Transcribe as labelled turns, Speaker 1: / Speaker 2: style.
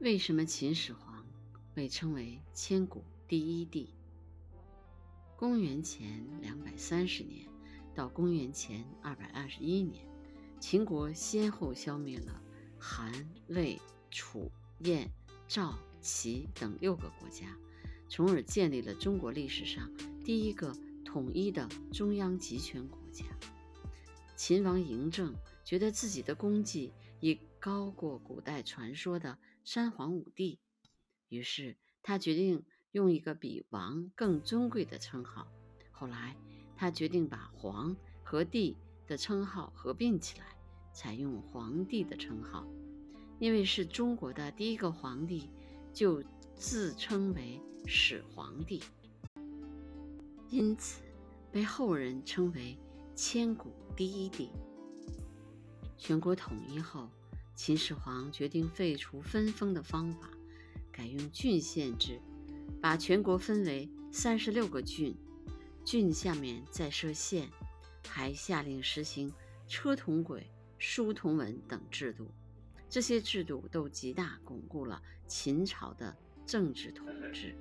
Speaker 1: 为什么秦始皇被称为千古第一帝？公元前两百三十年到公元前二百二十一年，秦国先后消灭了韩、魏、楚、燕、赵、齐等六个国家，从而建立了中国历史上第一个统一的中央集权国家。秦王嬴政觉得自己的功绩已高过古代传说的三皇五帝，于是他决定用一个比王更尊贵的称号。后来，他决定把皇和帝的称号合并起来，采用皇帝的称号。因为是中国的第一个皇帝，就自称为始皇帝，因此被后人称为。千古第一帝。全国统一后，秦始皇决定废除分封的方法，改用郡县制，把全国分为三十六个郡，郡下面再设县，还下令实行车同轨、书同文等制度。这些制度都极大巩固了秦朝的政治统治。